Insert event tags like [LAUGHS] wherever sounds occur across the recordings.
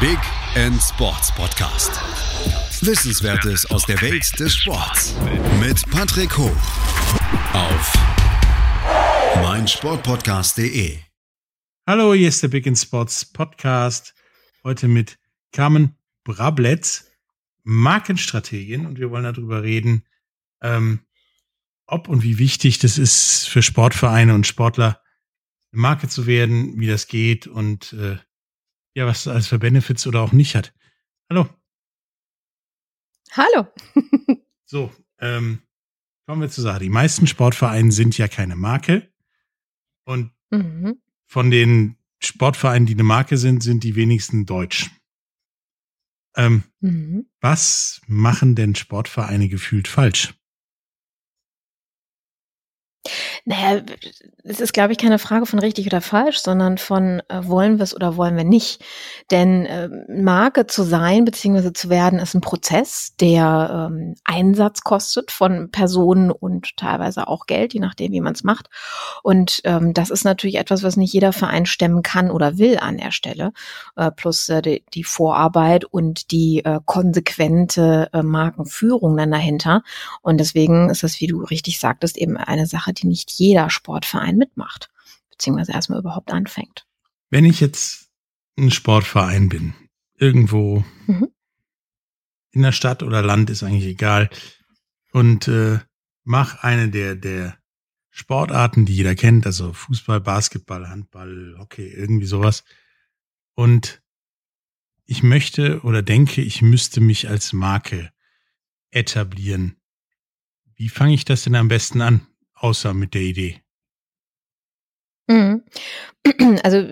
Big End Sports Podcast. Wissenswertes aus der Welt des Sports mit Patrick Hoch auf meinsportpodcast.de. Hallo, hier ist der Big End Sports Podcast. Heute mit Carmen Brabletz, Markenstrategin, und wir wollen darüber reden, ähm, ob und wie wichtig das ist für Sportvereine und Sportler, eine Marke zu werden, wie das geht und äh, ja, was das alles für Benefits oder auch nicht hat. Hallo. Hallo. [LAUGHS] so, ähm, kommen wir zur Sache. Die meisten Sportvereine sind ja keine Marke. Und mhm. von den Sportvereinen, die eine Marke sind, sind die wenigsten deutsch. Ähm, mhm. Was machen denn Sportvereine gefühlt falsch? Naja, es ist, glaube ich, keine Frage von richtig oder falsch, sondern von äh, wollen wir es oder wollen wir nicht. Denn äh, Marke zu sein bzw. zu werden ist ein Prozess, der ähm, Einsatz kostet von Personen und teilweise auch Geld, je nachdem, wie man es macht. Und ähm, das ist natürlich etwas, was nicht jeder Verein stemmen kann oder will an der Stelle. Äh, plus äh, die, die, Vorarbeit und die äh, konsequente äh, Markenführung dann dahinter. Und deswegen ist das, wie du richtig sagtest, eben eine Sache, die nicht jeder Sportverein mitmacht, beziehungsweise erstmal überhaupt anfängt. Wenn ich jetzt ein Sportverein bin, irgendwo mhm. in der Stadt oder Land, ist eigentlich egal, und äh, mach eine der, der Sportarten, die jeder kennt, also Fußball, Basketball, Handball, Hockey, irgendwie sowas. Und ich möchte oder denke, ich müsste mich als Marke etablieren. Wie fange ich das denn am besten an? Außer mit der Idee? Mhm. [CLEARS THROAT] Also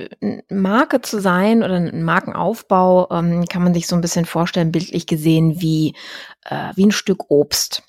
Marke zu sein oder ein Markenaufbau ähm, kann man sich so ein bisschen vorstellen, bildlich gesehen, wie, äh, wie ein Stück Obst.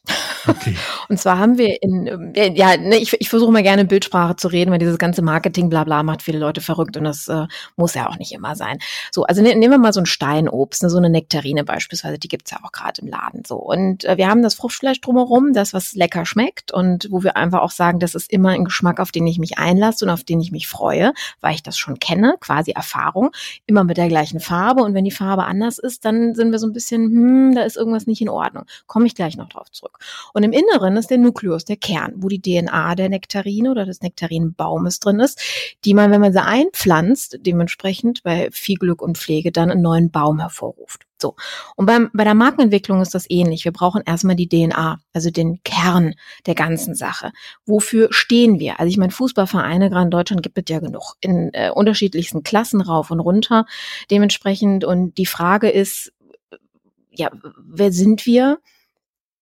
Okay. [LAUGHS] Und zwar haben wir in, äh, ja, ne, ich, ich versuche mal gerne Bildsprache zu reden, weil dieses ganze Marketing, bla bla, macht viele Leute verrückt und das äh, muss ja auch nicht immer sein. So, also ne, nehmen wir mal so ein Steinobst, ne, so eine Nektarine beispielsweise, die gibt's ja auch gerade im Laden so. Und äh, wir haben das Fruchtfleisch drumherum, das, was lecker schmeckt und wo wir einfach auch sagen, das ist immer ein Geschmack, auf den ich mich einlasse und auf den ich mich freue, weil ich das schon kenne, quasi Erfahrung, immer mit der gleichen Farbe und wenn die Farbe anders ist, dann sind wir so ein bisschen, hm, da ist irgendwas nicht in Ordnung. Komme ich gleich noch drauf zurück. Und im Inneren ist der Nukleus, der Kern, wo die DNA der Nektarine oder des Nektarinenbaumes drin ist, die man, wenn man sie einpflanzt, dementsprechend bei viel Glück und Pflege dann einen neuen Baum hervorruft. So. Und beim, bei der Markenentwicklung ist das ähnlich. Wir brauchen erstmal die DNA, also den Kern der ganzen Sache. Wofür stehen wir? Also ich meine, Fußballvereine, gerade in Deutschland gibt es ja genug, in äh, unterschiedlichsten Klassen rauf und runter. Dementsprechend, und die Frage ist, ja, wer sind wir?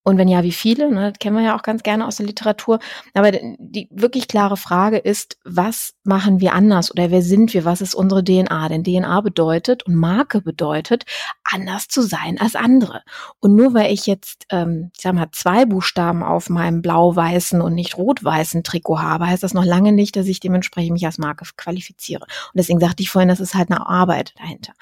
Und wenn ja, wie viele? Ne, das kennen wir ja auch ganz gerne aus der Literatur. Aber die wirklich klare Frage ist, was machen wir anders oder wer sind wir? Was ist unsere DNA? Denn DNA bedeutet und Marke bedeutet, anders zu sein als andere. Und nur weil ich jetzt, ähm, ich sag mal, zwei Buchstaben auf meinem blau-weißen und nicht rot-weißen Trikot habe, heißt das noch lange nicht, dass ich dementsprechend mich als Marke qualifiziere. Und deswegen sagte ich vorhin, das ist halt eine Arbeit dahinter.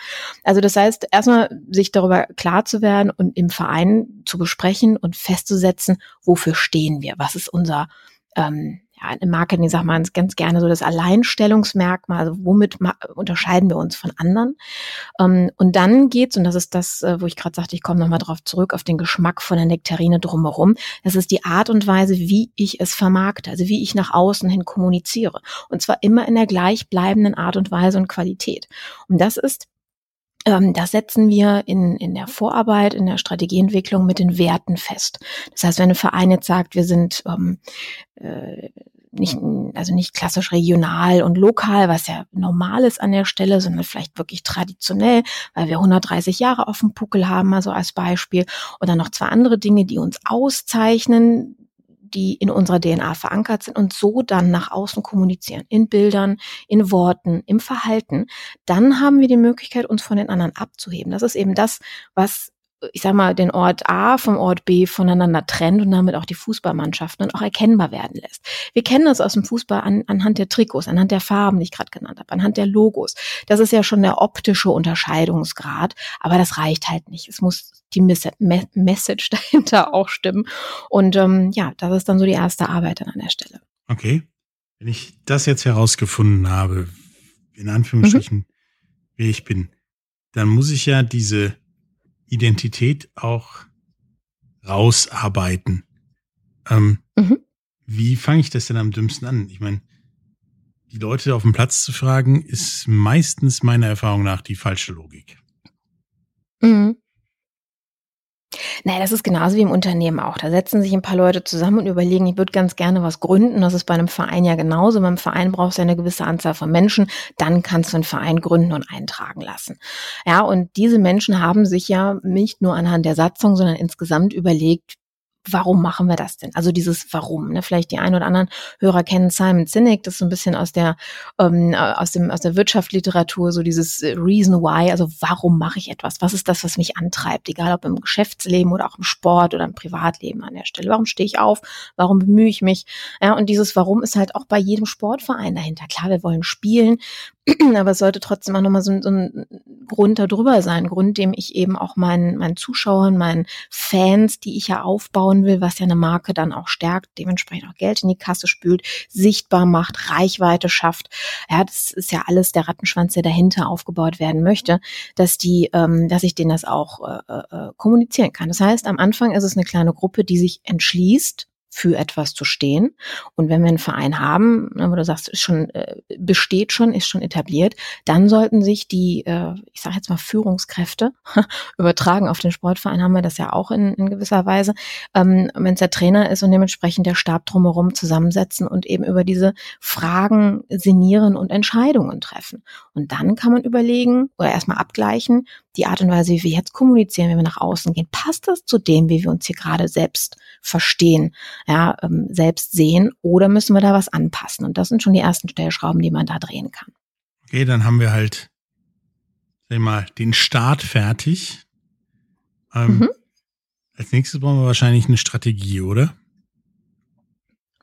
Also das heißt, erstmal sich darüber klar zu werden und im Verein zu besprechen und festzusetzen, wofür stehen wir, was ist unser ähm, ja, im Marketing sagt man ganz gerne so das Alleinstellungsmerkmal, also womit unterscheiden wir uns von anderen. Ähm, und dann geht's, und das ist das, äh, wo ich gerade sagte, ich komme nochmal drauf zurück, auf den Geschmack von der Nektarine drumherum. Das ist die Art und Weise, wie ich es vermarkte, also wie ich nach außen hin kommuniziere. Und zwar immer in der gleichbleibenden Art und Weise und Qualität. Und das ist das setzen wir in, in der Vorarbeit, in der Strategieentwicklung mit den Werten fest. Das heißt, wenn ein Verein jetzt sagt, wir sind ähm, äh, nicht, also nicht klassisch regional und lokal, was ja normal ist an der Stelle, sondern vielleicht wirklich traditionell, weil wir 130 Jahre auf dem Puckel haben, also als Beispiel. Dann noch zwei andere Dinge, die uns auszeichnen, die in unserer DNA verankert sind und so dann nach außen kommunizieren, in Bildern, in Worten, im Verhalten, dann haben wir die Möglichkeit, uns von den anderen abzuheben. Das ist eben das, was ich sag mal, den Ort A vom Ort B voneinander trennt und damit auch die Fußballmannschaften dann auch erkennbar werden lässt. Wir kennen das aus dem Fußball an, anhand der Trikots, anhand der Farben, die ich gerade genannt habe, anhand der Logos. Das ist ja schon der optische Unterscheidungsgrad, aber das reicht halt nicht. Es muss die Message [LAUGHS] dahinter auch stimmen. Und ähm, ja, das ist dann so die erste Arbeit dann an der Stelle. Okay. Wenn ich das jetzt herausgefunden habe, in Anführungsstrichen, mhm. wer ich bin, dann muss ich ja diese Identität auch rausarbeiten. Ähm, mhm. Wie fange ich das denn am dümmsten an? Ich meine, die Leute auf dem Platz zu fragen, ist meistens meiner Erfahrung nach die falsche Logik. Mhm. Naja, das ist genauso wie im Unternehmen auch. Da setzen sich ein paar Leute zusammen und überlegen, ich würde ganz gerne was gründen. Das ist bei einem Verein ja genauso. Beim Verein brauchst du eine gewisse Anzahl von Menschen. Dann kannst du einen Verein gründen und eintragen lassen. Ja, und diese Menschen haben sich ja nicht nur anhand der Satzung, sondern insgesamt überlegt, warum machen wir das denn? Also dieses Warum. Ne? Vielleicht die ein oder anderen Hörer kennen Simon Sinek, das ist so ein bisschen aus der ähm, aus dem aus der Wirtschaftsliteratur so dieses äh, Reason Why. Also warum mache ich etwas? Was ist das, was mich antreibt? Egal ob im Geschäftsleben oder auch im Sport oder im Privatleben an der Stelle. Warum stehe ich auf? Warum bemühe ich mich? Ja, und dieses Warum ist halt auch bei jedem Sportverein dahinter. Klar, wir wollen spielen, [CLEARS THROAT] aber es sollte trotzdem auch nochmal so, so ein Grund darüber sein, Grund, dem ich eben auch meinen, meinen Zuschauern, meinen Fans, die ich ja aufbauen will, was ja eine Marke dann auch stärkt, dementsprechend auch Geld in die Kasse spült, sichtbar macht, Reichweite schafft. Ja, das ist ja alles der Rattenschwanz, der dahinter aufgebaut werden möchte, dass die, ähm, dass ich denen das auch äh, äh, kommunizieren kann. Das heißt, am Anfang ist es eine kleine Gruppe, die sich entschließt, für etwas zu stehen. Und wenn wir einen Verein haben, ne, wo du sagst, ist schon äh, besteht schon, ist schon etabliert, dann sollten sich die, äh, ich sage jetzt mal Führungskräfte [LAUGHS] übertragen auf den Sportverein, haben wir das ja auch in, in gewisser Weise, ähm, wenn es der Trainer ist und dementsprechend der Stab drumherum zusammensetzen und eben über diese Fragen sinnieren und Entscheidungen treffen. Und dann kann man überlegen oder erstmal abgleichen, die Art und Weise, wie wir jetzt kommunizieren, wenn wir nach außen gehen, passt das zu dem, wie wir uns hier gerade selbst verstehen, ja, ähm, selbst sehen, oder müssen wir da was anpassen? Und das sind schon die ersten Stellschrauben, die man da drehen kann. Okay, dann haben wir halt, sag ich mal, den Start fertig. Ähm, mhm. Als nächstes brauchen wir wahrscheinlich eine Strategie, oder?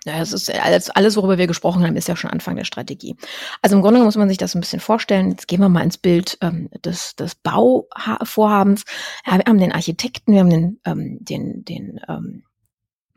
Ja, es ist alles, alles, worüber wir gesprochen haben, ist ja schon Anfang der Strategie. Also im Grunde muss man sich das ein bisschen vorstellen. Jetzt gehen wir mal ins Bild ähm, des, des Bauvorhabens. Ja, wir haben den Architekten, wir haben den, ähm, den, den ähm,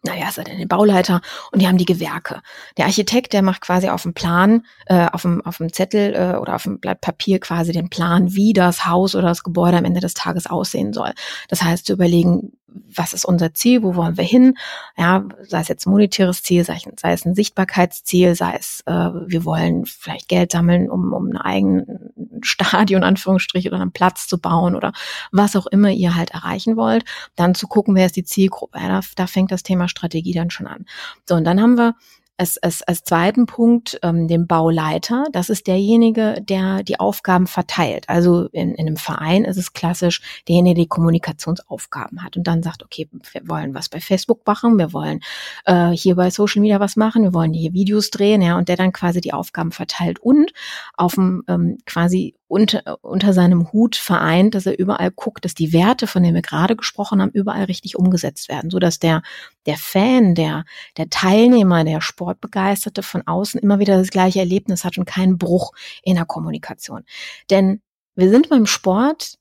naja, ist er denn den Bauleiter und die haben die Gewerke. Der Architekt, der macht quasi auf dem Plan, äh, auf dem, auf dem Zettel äh, oder auf dem Blatt Papier quasi den Plan, wie das Haus oder das Gebäude am Ende des Tages aussehen soll. Das heißt, zu überlegen, was ist unser Ziel, wo wollen wir hin? Ja, sei es jetzt ein monetäres Ziel, sei, sei es ein Sichtbarkeitsziel, sei es, äh, wir wollen vielleicht Geld sammeln, um, um einen eigenen [LAUGHS] Stadion, Anführungsstrich, oder einen Platz zu bauen oder was auch immer ihr halt erreichen wollt. Dann zu gucken, wer ist die Zielgruppe. Ja, da, da fängt das Thema Strategie dann schon an. So, und dann haben wir als, als, als zweiten Punkt ähm, den Bauleiter. Das ist derjenige, der die Aufgaben verteilt. Also in, in einem Verein ist es klassisch derjenige, der die Kommunikationsaufgaben hat und dann sagt, okay, wir wollen was bei Facebook machen, wir wollen äh, hier bei Social Media was machen, wir wollen hier Videos drehen, ja, und der dann quasi die Aufgaben verteilt und auf dem ähm, quasi unter, unter seinem Hut vereint, dass er überall guckt, dass die Werte, von denen wir gerade gesprochen haben, überall richtig umgesetzt werden, so dass der, der Fan, der, der Teilnehmer, der Sportbegeisterte von außen immer wieder das gleiche Erlebnis hat und keinen Bruch in der Kommunikation. Denn wir sind beim Sport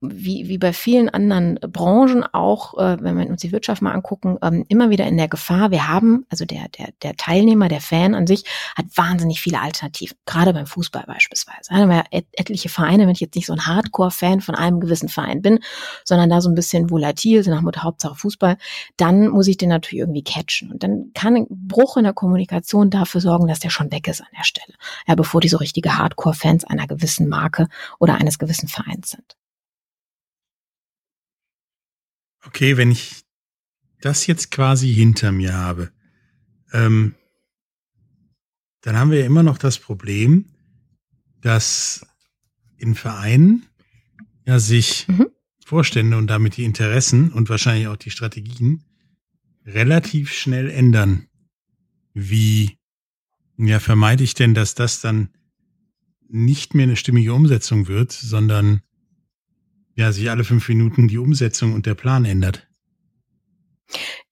wie, wie bei vielen anderen Branchen auch, äh, wenn wir uns die Wirtschaft mal angucken, ähm, immer wieder in der Gefahr. Wir haben, also der, der, der Teilnehmer, der Fan an sich, hat wahnsinnig viele Alternativen, gerade beim Fußball beispielsweise. Da haben wir et etliche Vereine, wenn ich jetzt nicht so ein Hardcore-Fan von einem gewissen Verein bin, sondern da so ein bisschen volatil, so nach Motto Hauptsache Fußball, dann muss ich den natürlich irgendwie catchen. Und dann kann ein Bruch in der Kommunikation dafür sorgen, dass der schon weg ist an der Stelle. Ja, bevor die so richtige Hardcore-Fans einer gewissen Marke oder eines gewissen Vereins sind. Okay, wenn ich das jetzt quasi hinter mir habe, ähm, dann haben wir ja immer noch das Problem, dass in Vereinen ja sich mhm. Vorstände und damit die Interessen und wahrscheinlich auch die Strategien relativ schnell ändern. Wie ja, vermeide ich denn, dass das dann nicht mehr eine stimmige Umsetzung wird, sondern ja, sich alle fünf Minuten die Umsetzung und der Plan ändert.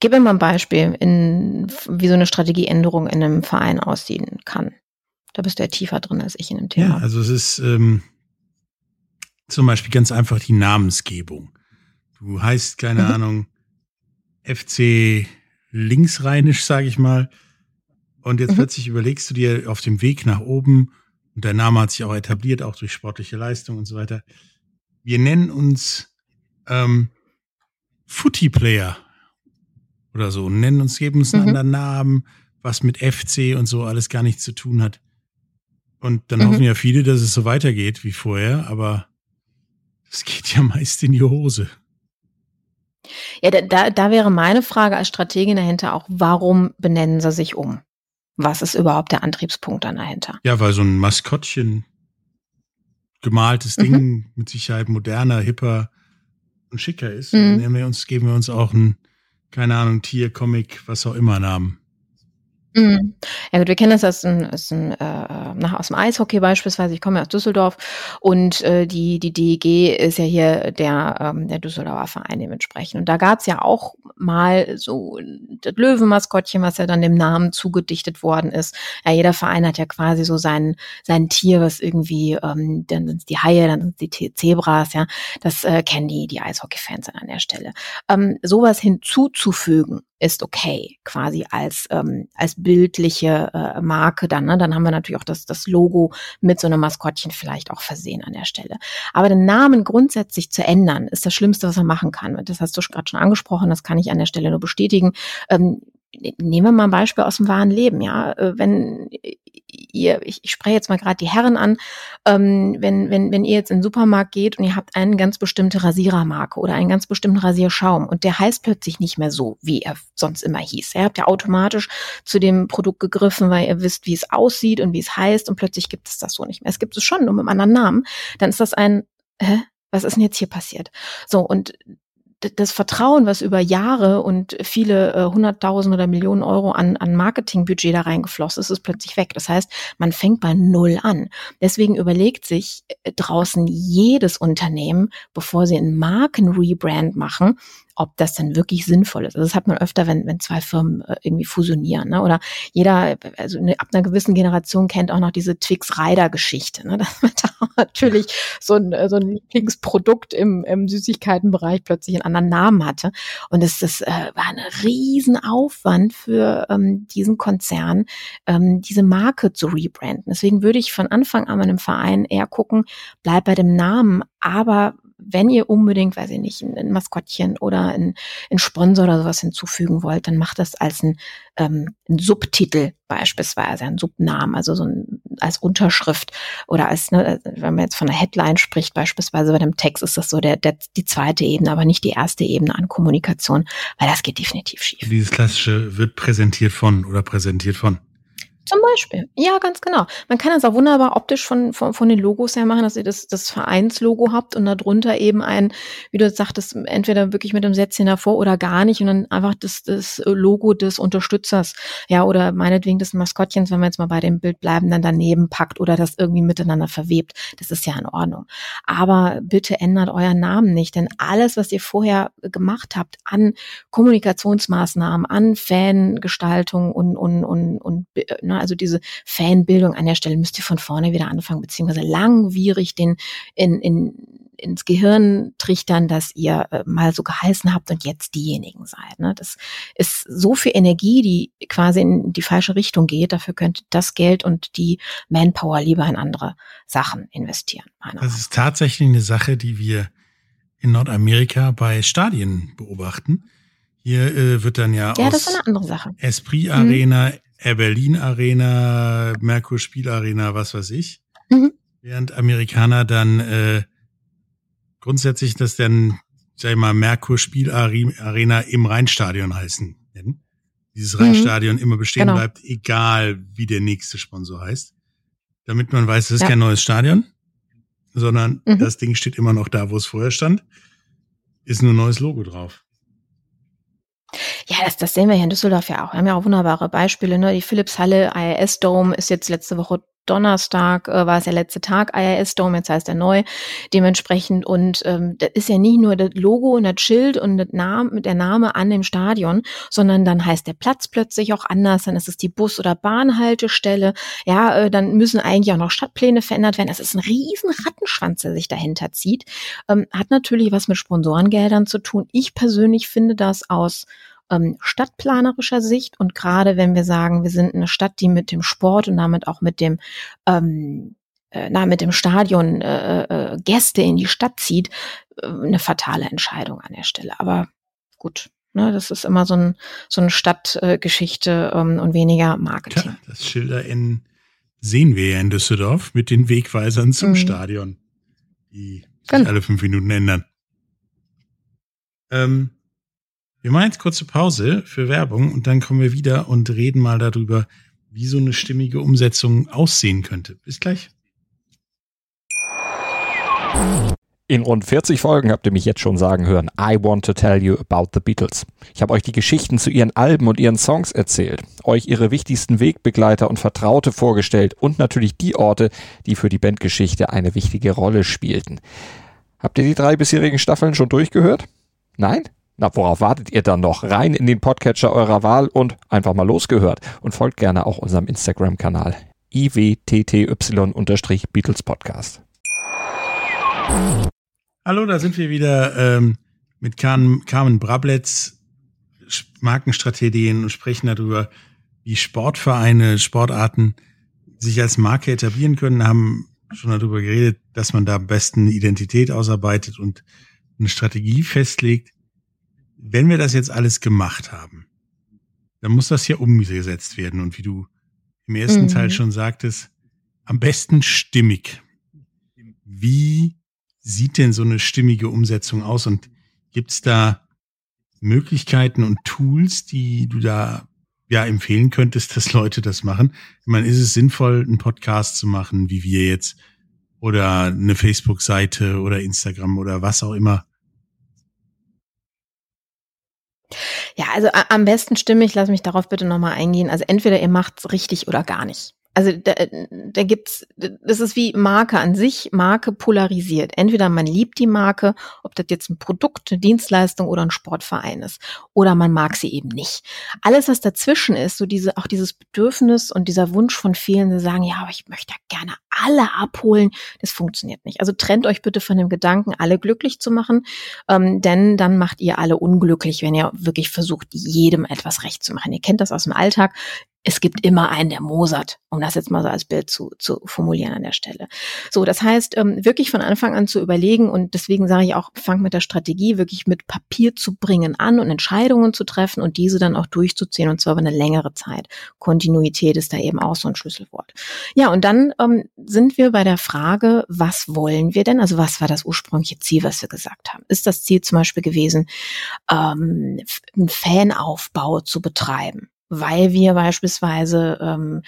Gib mir mal ein Beispiel, in, wie so eine Strategieänderung in einem Verein aussehen kann. Da bist du ja tiefer drin als ich in dem Thema. Ja, also es ist ähm, zum Beispiel ganz einfach die Namensgebung. Du heißt, keine mhm. Ahnung, FC linksrheinisch, sage ich mal. Und jetzt mhm. plötzlich überlegst du dir auf dem Weg nach oben, und der Name hat sich auch etabliert, auch durch sportliche Leistung und so weiter, wir nennen uns ähm, Footy Player oder so, nennen uns, geben uns einen mhm. anderen Namen, was mit FC und so alles gar nichts zu tun hat. Und dann mhm. hoffen ja viele, dass es so weitergeht wie vorher, aber es geht ja meist in die Hose. Ja, da, da wäre meine Frage als Strategin dahinter auch, warum benennen sie sich um? Was ist überhaupt der Antriebspunkt dann dahinter? Ja, weil so ein Maskottchen, gemaltes mhm. Ding mit Sicherheit moderner, hipper und schicker ist, mhm. dann nehmen wir uns, geben wir uns auch ein, keine Ahnung, Tier, Comic, was auch immer Namen. Mhm. Ja gut, wir kennen das aus, ein, aus, ein, äh, nach, aus dem Eishockey beispielsweise. Ich komme ja aus Düsseldorf und äh, die, die DEG ist ja hier der, ähm, der Düsseldorfer Verein dementsprechend. Und da gab es ja auch mal so das Löwenmaskottchen, was ja dann dem Namen zugedichtet worden ist. Ja, jeder Verein hat ja quasi so sein, sein Tier, was irgendwie, ähm, dann sind es die Haie, dann sind es die Zebras, ja. Das äh, kennen die, die Eishockey-Fans an der Stelle. Ähm, sowas hinzuzufügen, ist okay, quasi als, ähm, als bildliche äh, Marke dann. Ne? Dann haben wir natürlich auch das, das Logo mit so einem Maskottchen vielleicht auch versehen an der Stelle. Aber den Namen grundsätzlich zu ändern, ist das Schlimmste, was man machen kann. Das hast du gerade schon angesprochen, das kann ich an der Stelle nur bestätigen. Ähm, nehmen wir mal ein Beispiel aus dem wahren Leben, ja. Äh, wenn ihr, ich, ich spreche jetzt mal gerade die Herren an, ähm, wenn, wenn, wenn ihr jetzt in den Supermarkt geht und ihr habt eine ganz bestimmte Rasierermarke oder einen ganz bestimmten Rasierschaum und der heißt plötzlich nicht mehr so, wie er sonst immer hieß. Ihr habt ja automatisch zu dem Produkt gegriffen, weil ihr wisst, wie es aussieht und wie es heißt und plötzlich gibt es das so nicht mehr. Es gibt es schon, nur mit einem anderen Namen. Dann ist das ein, hä? was ist denn jetzt hier passiert? So, und das Vertrauen, was über Jahre und viele äh, hunderttausend oder Millionen Euro an, an Marketingbudget da reingeflossen ist, ist plötzlich weg. Das heißt, man fängt bei Null an. Deswegen überlegt sich äh, draußen jedes Unternehmen, bevor sie einen Markenrebrand machen, ob das dann wirklich sinnvoll ist. Also das hat man öfter, wenn, wenn zwei Firmen äh, irgendwie fusionieren. Ne? Oder jeder, also eine, ab einer gewissen Generation kennt auch noch diese Twix-Rider-Geschichte. Ne? [LAUGHS] Dass man da natürlich so ein, so ein Lieblingsprodukt im, im Süßigkeitenbereich plötzlich einen anderen Namen hatte. Und es das, äh, war ein Riesenaufwand für ähm, diesen Konzern, ähm, diese Marke zu rebranden. Deswegen würde ich von Anfang an einem Verein eher gucken, bleib bei dem Namen, aber wenn ihr unbedingt, weiß ich nicht, ein Maskottchen oder ein, ein Sponsor oder sowas hinzufügen wollt, dann macht das als ein, ähm, ein Subtitel beispielsweise, ein Subnamen, also so ein, als Unterschrift oder als, ne, wenn man jetzt von einer Headline spricht, beispielsweise bei dem Text, ist das so der, der, die zweite Ebene, aber nicht die erste Ebene an Kommunikation, weil das geht definitiv schief. Dieses klassische wird präsentiert von oder präsentiert von. Zum Beispiel. Ja, ganz genau. Man kann das auch wunderbar optisch von, von, von den Logos her machen, dass ihr das, das Vereinslogo habt und darunter eben ein, wie du sagtest, entweder wirklich mit einem Sätzchen davor oder gar nicht und dann einfach das, das Logo des Unterstützers, ja, oder meinetwegen des Maskottchens, wenn wir jetzt mal bei dem Bild bleiben, dann daneben packt oder das irgendwie miteinander verwebt. Das ist ja in Ordnung. Aber bitte ändert euren Namen nicht, denn alles, was ihr vorher gemacht habt an Kommunikationsmaßnahmen, an Fangestaltung und, und, und, und Ne? Also diese Fanbildung an der Stelle müsst ihr von vorne wieder anfangen, beziehungsweise langwierig den in, in, ins Gehirn trichtern, dass ihr äh, mal so geheißen habt und jetzt diejenigen seid. Ne? Das ist so viel Energie, die quasi in die falsche Richtung geht. Dafür könnt ihr das Geld und die Manpower lieber in andere Sachen investieren. Das ist tatsächlich eine Sache, die wir in Nordamerika bei Stadien beobachten. Hier äh, wird dann ja, ja aus das ist eine andere Sache. Esprit Arena, hm. Air Berlin Arena, Merkur Spiel Arena, was weiß ich. Mhm. Während Amerikaner dann äh, grundsätzlich das dann, sag ich mal, Merkur Spiel Arena im Rheinstadion heißen. Nennen. Dieses mhm. Rheinstadion immer bestehen genau. bleibt, egal wie der nächste Sponsor heißt. Damit man weiß, es ist ja. kein neues Stadion, sondern mhm. das Ding steht immer noch da, wo es vorher stand. Ist nur ein neues Logo drauf. Ja, das, das sehen wir hier in Düsseldorf ja auch. Wir haben ja auch wunderbare Beispiele. Ne? Die Philips Halle IAS Dome ist jetzt letzte Woche Donnerstag äh, war es der letzte Tag IAS Dome, jetzt heißt er neu dementsprechend und ähm, das ist ja nicht nur das Logo und das Schild und das Name, der Name an dem Stadion, sondern dann heißt der Platz plötzlich auch anders, dann ist es die Bus- oder Bahnhaltestelle, ja, äh, dann müssen eigentlich auch noch Stadtpläne verändert werden. Das ist ein riesen Rattenschwanz, der sich dahinter zieht. Ähm, hat natürlich was mit Sponsorengeldern zu tun. Ich persönlich finde das aus ähm, stadtplanerischer Sicht und gerade wenn wir sagen, wir sind eine Stadt, die mit dem Sport und damit auch mit dem ähm, äh, na, mit dem Stadion äh, äh, Gäste in die Stadt zieht, äh, eine fatale Entscheidung an der Stelle. Aber gut, ne, das ist immer so, ein, so eine Stadtgeschichte ähm, und weniger Marketing. Tja, das Schilder in sehen wir ja in Düsseldorf mit den Wegweisern zum mhm. Stadion, die sich genau. alle fünf Minuten ändern. Ähm, wir machen jetzt kurze Pause für Werbung und dann kommen wir wieder und reden mal darüber, wie so eine stimmige Umsetzung aussehen könnte. Bis gleich. In rund 40 Folgen habt ihr mich jetzt schon sagen hören, I want to tell you about the Beatles. Ich habe euch die Geschichten zu ihren Alben und ihren Songs erzählt, euch ihre wichtigsten Wegbegleiter und Vertraute vorgestellt und natürlich die Orte, die für die Bandgeschichte eine wichtige Rolle spielten. Habt ihr die drei bisherigen Staffeln schon durchgehört? Nein? Na, worauf wartet ihr dann noch? Rein in den Podcatcher eurer Wahl und einfach mal losgehört. Und folgt gerne auch unserem Instagram-Kanal iwtty-Beatles Podcast. Hallo, da sind wir wieder ähm, mit Carmen, Carmen Brabletz, Markenstrategien und sprechen darüber, wie Sportvereine, Sportarten sich als Marke etablieren können, haben schon darüber geredet, dass man da am besten Identität ausarbeitet und eine Strategie festlegt. Wenn wir das jetzt alles gemacht haben, dann muss das ja umgesetzt werden. Und wie du im ersten mhm. Teil schon sagtest, am besten stimmig. Wie sieht denn so eine stimmige Umsetzung aus und gibt es da Möglichkeiten und Tools, die du da ja empfehlen könntest, dass Leute das machen? Ich meine, ist es sinnvoll, einen Podcast zu machen, wie wir jetzt, oder eine Facebook-Seite oder Instagram oder was auch immer? Ja, also am besten stimmig, lass mich darauf bitte nochmal eingehen. Also entweder ihr macht's richtig oder gar nicht also da, da gibt's, das ist wie Marke an sich, Marke polarisiert. Entweder man liebt die Marke, ob das jetzt ein Produkt, eine Dienstleistung oder ein Sportverein ist, oder man mag sie eben nicht. Alles, was dazwischen ist, so diese, auch dieses Bedürfnis und dieser Wunsch von vielen, die sagen, ja, aber ich möchte gerne alle abholen, das funktioniert nicht. Also trennt euch bitte von dem Gedanken, alle glücklich zu machen, ähm, denn dann macht ihr alle unglücklich, wenn ihr wirklich versucht, jedem etwas recht zu machen. Ihr kennt das aus dem Alltag es gibt immer einen, der mosert, um das jetzt mal so als Bild zu, zu formulieren an der Stelle. So, das heißt, ähm, wirklich von Anfang an zu überlegen und deswegen sage ich auch, fang mit der Strategie wirklich mit Papier zu bringen an und Entscheidungen zu treffen und diese dann auch durchzuziehen und zwar über eine längere Zeit. Kontinuität ist da eben auch so ein Schlüsselwort. Ja, und dann ähm, sind wir bei der Frage, was wollen wir denn? Also was war das ursprüngliche Ziel, was wir gesagt haben? Ist das Ziel zum Beispiel gewesen, ähm, einen Fanaufbau zu betreiben? Weil wir beispielsweise ähm,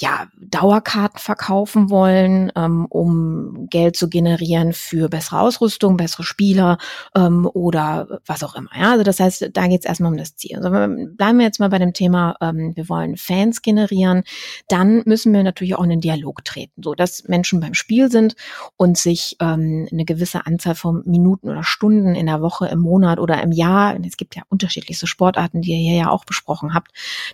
ja, Dauerkarten verkaufen wollen, ähm, um Geld zu generieren für bessere Ausrüstung, bessere Spieler ähm, oder was auch immer. Ja, also das heißt, da geht es erstmal um das Ziel. Also bleiben wir jetzt mal bei dem Thema, ähm, wir wollen Fans generieren, dann müssen wir natürlich auch in den Dialog treten, so dass Menschen beim Spiel sind und sich ähm, eine gewisse Anzahl von Minuten oder Stunden in der Woche, im Monat oder im Jahr, es gibt ja unterschiedlichste Sportarten, die ihr hier ja auch besprochen habt.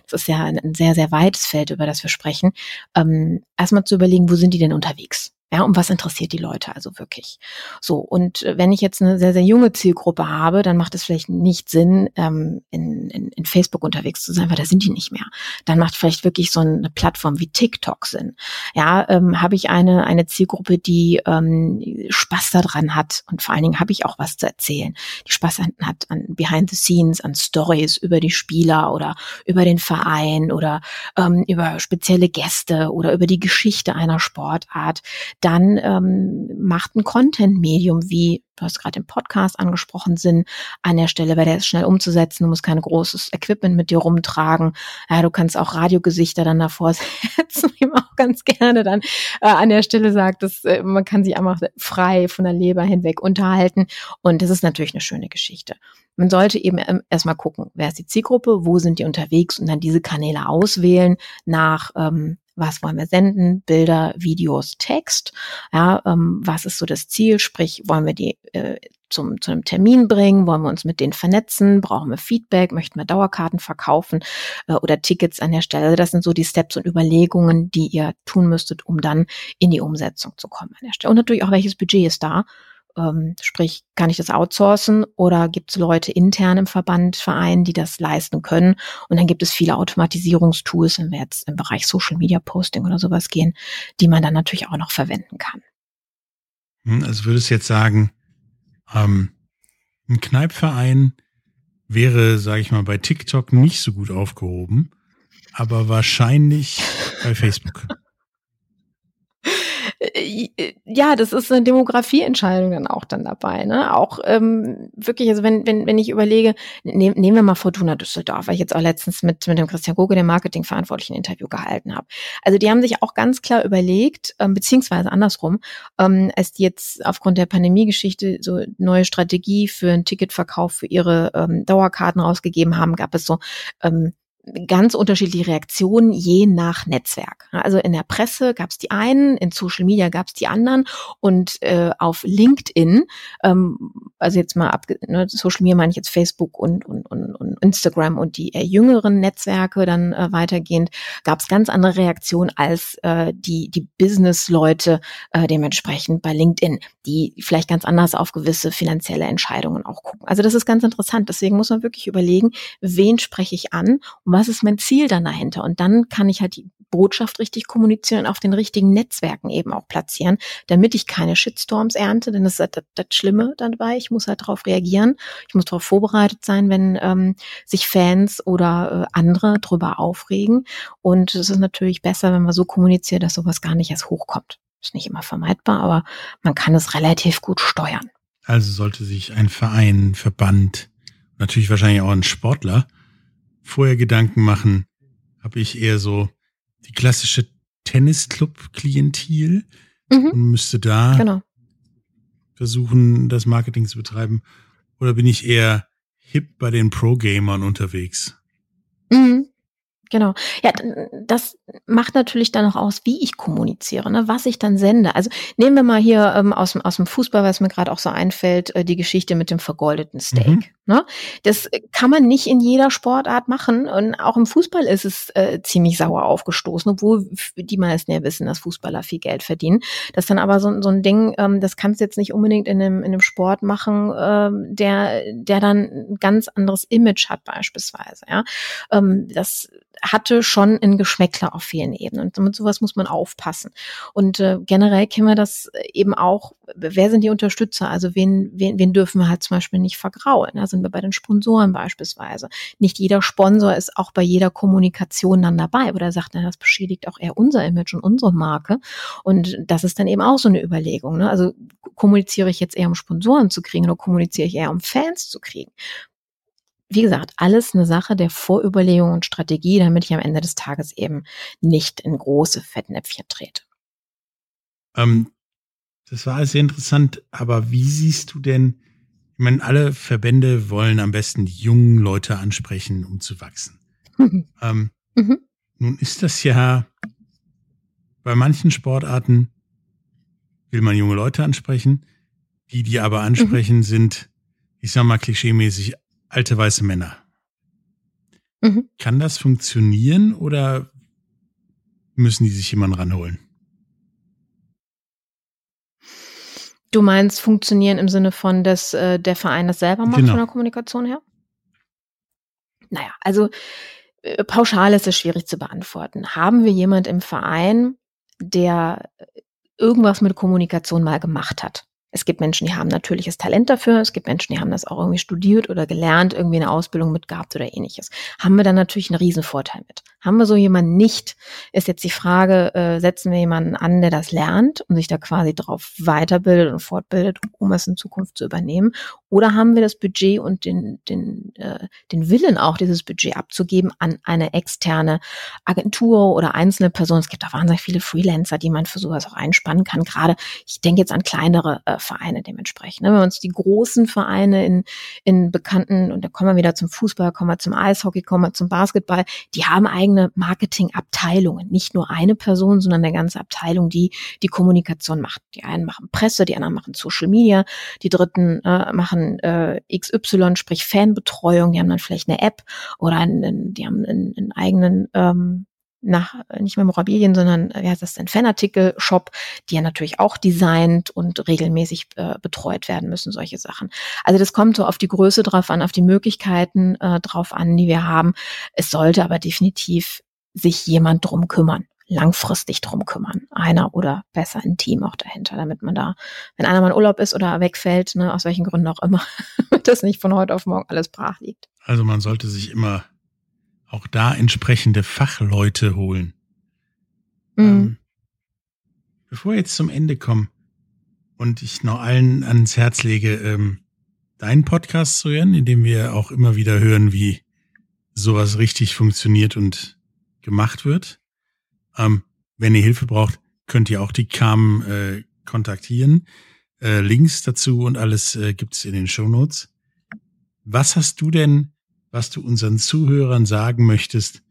Das ist ja ein sehr, sehr weites Feld, über das wir sprechen ähm, erstmal zu überlegen, wo sind die denn unterwegs? Ja, und was interessiert die Leute also wirklich? So, und äh, wenn ich jetzt eine sehr, sehr junge Zielgruppe habe, dann macht es vielleicht nicht Sinn, ähm, in, in, in Facebook unterwegs zu sein, weil da sind die nicht mehr. Dann macht vielleicht wirklich so eine Plattform wie TikTok Sinn. Ja, ähm, habe ich eine, eine Zielgruppe, die ähm, Spaß daran hat und vor allen Dingen habe ich auch was zu erzählen. Die Spaß hat an Behind the Scenes, an Stories über die Spieler oder über den Verein oder ähm, über spezielle Gäste oder über die Geschichte einer Sportart dann ähm, macht ein Content-Medium wie du hast gerade den Podcast angesprochen, Sinn an der Stelle, weil der ist schnell umzusetzen, du musst kein großes Equipment mit dir rumtragen. Ja, du kannst auch Radiogesichter dann davor [LAUGHS] setzen, wie man auch ganz gerne dann äh, an der Stelle sagt, dass äh, man kann sich einfach frei von der Leber hinweg unterhalten und das ist natürlich eine schöne Geschichte. Man sollte eben ähm, erstmal gucken, wer ist die Zielgruppe, wo sind die unterwegs und dann diese Kanäle auswählen nach ähm, was wollen wir senden, Bilder, Videos, Text, ja, ähm, was ist so das Ziel, sprich, wollen wir die äh, zum, zu einem Termin bringen, wollen wir uns mit denen vernetzen, brauchen wir Feedback, möchten wir Dauerkarten verkaufen äh, oder Tickets an der Stelle. Also das sind so die Steps und Überlegungen, die ihr tun müsstet, um dann in die Umsetzung zu kommen an der Stelle. Und natürlich auch, welches Budget ist da Ähm, sprich, kann ich das outsourcen oder gibt es Leute intern im Verband, Verein, die das leisten können? Und dann gibt es viele Automatisierungstools, wenn wir jetzt im Bereich Social Media Posting oder sowas gehen, die man dann natürlich auch noch verwenden kann. Hm, also würdest du jetzt sagen, ähm, ein Kneipverein wäre, sage ich mal, bei TikTok nicht so gut aufgehoben, aber wahrscheinlich bei Facebook. Äh, ja, das ist eine Demografieentscheidung dann auch dann dabei. Ne? Auch ähm, wirklich, also wenn, wenn, wenn ich überlege, nehm, nehmen wir mal Fortuna Düsseldorf, weil ich jetzt auch letztens mit, mit dem Christian Goge, dem Marketingverantwortlichen, Interview gehalten habe. Also die haben sich auch ganz klar überlegt, ähm, beziehungsweise andersrum, ähm, als die jetzt aufgrund der Pandemiegeschichte so neue Strategie für einen Ticketverkauf für ihre ähm, Dauerkarten rausgegeben haben, gab es so ähm, ganz unterschiedliche Reaktionen je nach Netzwerk. Also in der Presse gab es die einen, in Social Media gab es die anderen und äh, auf LinkedIn, ähm, also jetzt mal ab, ne, Social Media meine ich jetzt Facebook und, und, und, und Instagram und die eher jüngeren Netzwerke dann äh, weitergehend, gab es ganz andere Reaktionen als äh, die, die Business-Leute äh, dementsprechend bei LinkedIn, die vielleicht ganz anders auf gewisse finanzielle Entscheidungen auch gucken. Also das ist ganz interessant. Deswegen muss man wirklich überlegen, wen spreche ich an und was ist mein Ziel dann dahinter? Und dann kann ich halt die Botschaft richtig kommunizieren und auf den richtigen Netzwerken eben auch platzieren, damit ich keine Shitstorms ernte, denn das ist halt das, das Schlimme dabei. Ich muss halt darauf reagieren. Ich muss darauf vorbereitet sein, wenn ähm, sich Fans oder äh, andere drüber aufregen. Und es ist natürlich besser, wenn man so kommuniziert, dass sowas gar nicht erst hochkommt. Ist nicht immer vermeidbar, aber man kann es relativ gut steuern. Also sollte sich ein Verein, Verband, natürlich wahrscheinlich auch ein Sportler vorher Gedanken machen, habe ich eher so die klassische Tennisclub-Klientel mhm. und müsste da genau. versuchen, das Marketing zu betreiben. Oder bin ich eher hip bei den Pro-Gamern unterwegs? Mhm. Genau. Ja, das macht natürlich dann auch aus, wie ich kommuniziere, ne? was ich dann sende. Also nehmen wir mal hier ähm, aus, dem, aus dem Fußball, was mir gerade auch so einfällt, äh, die Geschichte mit dem vergoldeten Steak. Mhm. Ne? Das kann man nicht in jeder Sportart machen. Und auch im Fußball ist es äh, ziemlich sauer aufgestoßen, obwohl die meisten ja wissen, dass Fußballer viel Geld verdienen. Das ist dann aber so, so ein Ding, ähm, das kannst du jetzt nicht unbedingt in einem, in einem Sport machen, ähm, der, der dann ein ganz anderes Image hat beispielsweise. Ja? Ähm, das hatte schon ein Geschmäckler auf vielen Ebenen. Und mit sowas muss man aufpassen. Und äh, generell kennen wir das eben auch, wer sind die Unterstützer? Also wen, wen, wen dürfen wir halt zum Beispiel nicht vergraulen? Da sind wir bei den Sponsoren beispielsweise. Nicht jeder Sponsor ist auch bei jeder Kommunikation dann dabei, oder sagt, na, das beschädigt auch eher unser Image und unsere Marke. Und das ist dann eben auch so eine Überlegung. Ne? Also kommuniziere ich jetzt eher um Sponsoren zu kriegen oder kommuniziere ich eher um Fans zu kriegen? Wie gesagt, alles eine Sache der Vorüberlegung und Strategie, damit ich am Ende des Tages eben nicht in große Fettnäpfchen trete. Ähm, das war alles sehr interessant, aber wie siehst du denn, ich meine, alle Verbände wollen am besten die jungen Leute ansprechen, um zu wachsen. Mhm. [LAUGHS] Ähm, mhm. Nun ist das ja bei manchen Sportarten will man junge Leute ansprechen. Die, die aber ansprechen, mhm. sind, ich sag mal, klischeemäßig alte weiße Männer. Mhm. Kann das funktionieren oder müssen die sich jemanden ranholen? Du meinst funktionieren im Sinne von, dass äh, der Verein das selber macht genau. von der Kommunikation her? Naja, also äh, pauschal ist es schwierig zu beantworten. Haben wir jemand im Verein, der irgendwas mit Kommunikation mal gemacht hat? Es gibt Menschen, die haben natürliches Talent dafür. Es gibt Menschen, die haben das auch irgendwie studiert oder gelernt, irgendwie eine Ausbildung mit gehabt oder ähnliches. Haben wir dann natürlich einen Riesenvorteil mit. Haben wir so jemanden nicht, ist jetzt die Frage, äh, setzen wir jemanden an, der das lernt und sich da quasi drauf weiterbildet und fortbildet, um es in Zukunft zu übernehmen? Oder haben wir das Budget und den, den, äh, den Willen auch, dieses Budget abzugeben an eine externe Agentur oder einzelne Personen? Es gibt auch wahnsinnig viele Freelancer, die man für sowas auch einspannen kann. Gerade, ich denke jetzt an kleinere äh, Vereine dementsprechend. Ne? Wenn wir uns die großen Vereine in, in bekannten, und da kommen wir wieder zum Fußball, kommen wir zum Eishockey, kommen wir zum Basketball, die haben eigene Marketingabteilungen. Nicht nur eine Person, sondern eine ganze Abteilung, die die Kommunikation macht. Die einen machen Presse, die anderen machen Social Media, die dritten äh, machen äh, XY, sprich Fanbetreuung, die haben dann vielleicht eine App oder einen, die haben einen, einen eigenen ähm, nach nicht Memorabilien, sondern wie heißt das denn, Fanartikel-Shop, die ja natürlich auch designt und regelmäßig äh, betreut werden müssen, solche Sachen. Also das kommt so auf die Größe drauf an, auf die Möglichkeiten äh, drauf an, die wir haben. Es sollte aber definitiv sich jemand drum kümmern langfristig drum kümmern. Einer oder besser ein Team auch dahinter, damit man da, wenn einer mal in Urlaub ist oder wegfällt, ne, aus welchen Gründen auch immer, [LAUGHS] das nicht von heute auf morgen alles brach liegt. Also man sollte sich immer auch da entsprechende Fachleute holen. Mhm. Ähm, bevor wir jetzt zum Ende kommen und ich noch allen ans Herz lege, ähm, deinen Podcast zu hören, in dem wir auch immer wieder hören, wie sowas richtig funktioniert und gemacht wird. Ähm, wenn ihr Hilfe braucht, könnt ihr auch die CAM äh, kontaktieren. Äh, Links dazu und alles äh, gibt's in den Show Notes. Was hast du denn was du unseren Zuhörern sagen möchtest,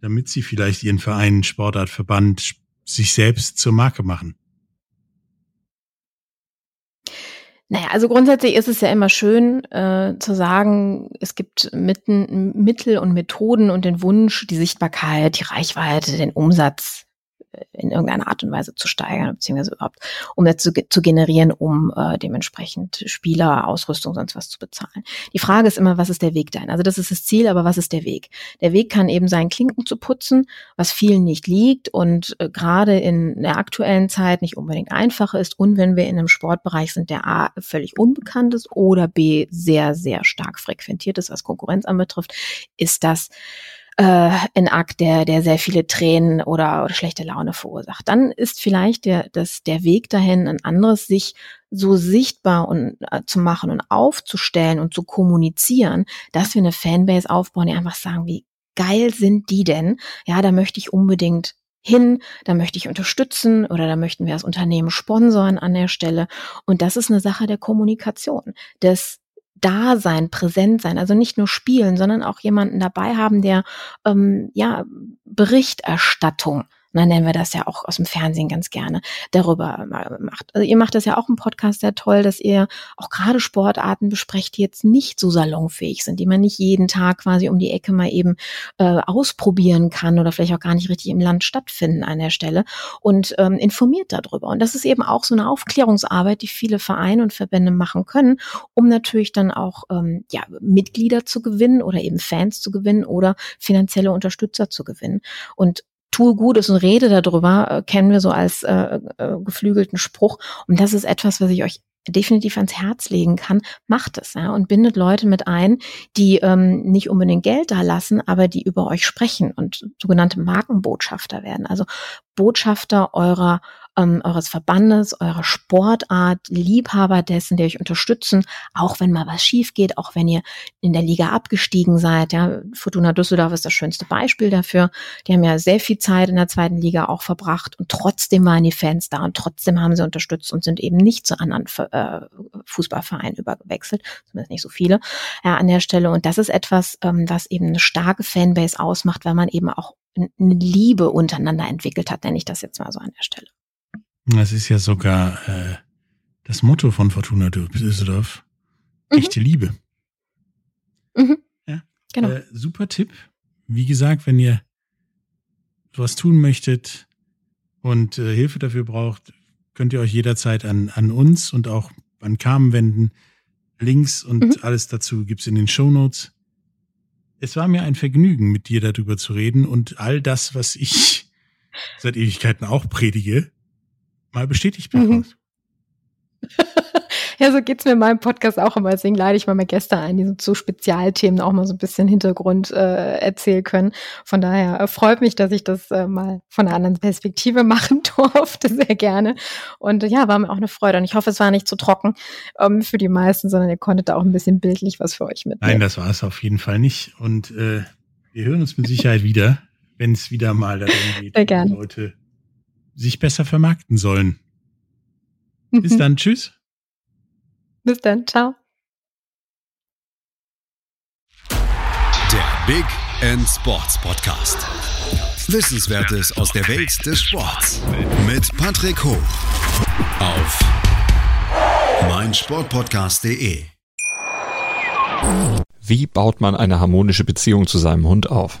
damit sie vielleicht ihren Verein, Sportart, Verband sich selbst zur Marke machen? Naja, also grundsätzlich ist es ja immer schön äh, zu sagen, es gibt mitten, Mittel und Methoden und den Wunsch, die Sichtbarkeit, die Reichweite, den Umsatz in irgendeiner Art und Weise zu steigern, beziehungsweise überhaupt Umsätze zu, zu generieren, um äh, dementsprechend Spieler, Ausrüstung, sonst was zu bezahlen. Die Frage ist immer, was ist der Weg dahin? Also das ist das Ziel, aber was ist der Weg? Der Weg kann eben sein, Klinken zu putzen, was vielen nicht liegt und äh, gerade in der aktuellen Zeit nicht unbedingt einfach ist. Und wenn wir in einem Sportbereich sind, der A völlig unbekannt ist oder B sehr, sehr stark frequentiert ist, was Konkurrenz anbetrifft, ist das äh, ein Akt, der, der sehr viele Tränen oder, oder schlechte Laune verursacht. Dann ist vielleicht der, das, der Weg dahin ein anderes, sich so sichtbar und äh, zu machen und aufzustellen und zu kommunizieren, dass wir eine Fanbase aufbauen, die einfach sagen, wie geil sind die denn? Ja, da möchte ich unbedingt hin, da möchte ich unterstützen oder da möchten wir das Unternehmen sponsoren an der Stelle. Und das ist eine Sache der Kommunikation, des da sein, präsent sein, also nicht nur spielen, sondern auch jemanden dabei haben, der ähm, ja Berichterstattung dann nennen wir das ja auch aus dem Fernsehen ganz gerne, darüber macht. Also ihr macht das ja auch im Podcast sehr toll, dass ihr auch gerade Sportarten besprecht, die jetzt nicht so salonfähig sind, die man nicht jeden Tag quasi um die Ecke mal eben äh, ausprobieren kann oder vielleicht auch gar nicht richtig im Land stattfinden an der Stelle und ähm, informiert darüber. Und das ist eben auch so eine Aufklärungsarbeit, die viele Vereine und Verbände machen können, um natürlich dann auch ähm, ja, Mitglieder zu gewinnen oder eben Fans zu gewinnen oder finanzielle Unterstützer zu gewinnen. Und tue Gutes und rede darüber, äh, kennen wir so als äh, äh, geflügelten Spruch. Und das ist etwas, was ich euch definitiv ans Herz legen kann, macht es ja, und bindet Leute mit ein, die ähm, nicht unbedingt Geld da lassen, aber die über euch sprechen und sogenannte Markenbotschafter werden. Also Botschafter eurer ähm, eures Verbandes, eurer Sportart, Liebhaber dessen, der euch unterstützen, auch wenn mal was schief geht, auch wenn ihr in der Liga abgestiegen seid. Ja, Fortuna Düsseldorf ist das schönste Beispiel dafür. Die haben ja sehr viel Zeit in der zweiten Liga auch verbracht und trotzdem waren die Fans da und trotzdem haben sie unterstützt und sind eben nicht zu anderen äh, Fußballvereinen übergewechselt, zumindest nicht so viele ja, an der Stelle. Und das ist etwas, ähm, was eben eine starke Fanbase ausmacht, weil man eben auch eine Liebe untereinander entwickelt hat, nenne ich das jetzt mal so an der Stelle. Das ist ja sogar äh, das Motto von Fortuna Düsseldorf. Mhm. Echte Liebe. Mhm. Ja. Genau. Äh, super Tipp. Wie gesagt, wenn ihr was tun möchtet und äh, Hilfe dafür braucht, könnt ihr euch jederzeit an, an uns und auch an Carmen wenden. Links und mhm. alles dazu gibt's in den Show Notes. Es war mir ein Vergnügen, mit dir darüber zu reden und all das, was ich [LAUGHS] seit Ewigkeiten auch predige, mal bestätigt bekommt. Mhm. [LAUGHS] ja, so geht's mir in meinem Podcast auch immer. Deswegen leite ich mal meine Gäste ein, die so zu Spezialthemen auch mal so ein bisschen Hintergrund äh, erzählen können. Von daher äh, freut mich, dass ich das äh, mal von einer anderen Perspektive [LAUGHS] machen durfte, sehr gerne. Und äh, ja, war mir auch eine Freude. Und ich hoffe, es war nicht zu trocken ähm, für die meisten, sondern ihr konntet auch ein bisschen bildlich was für euch mitnehmen. Nein, das war es auf jeden Fall nicht. Und äh, wir hören uns mit Sicherheit wieder, wenn es wieder mal darum geht, sehr gerne. Leute sich besser vermarkten sollen. Bis mhm. dann, tschüss. Bis dann, ciao. Der Big End Sports Podcast. Wissenswertes aus der Welt des Sports mit Patrick Hoch auf meinsportpodcast.de. Wie baut man eine harmonische Beziehung zu seinem Hund auf?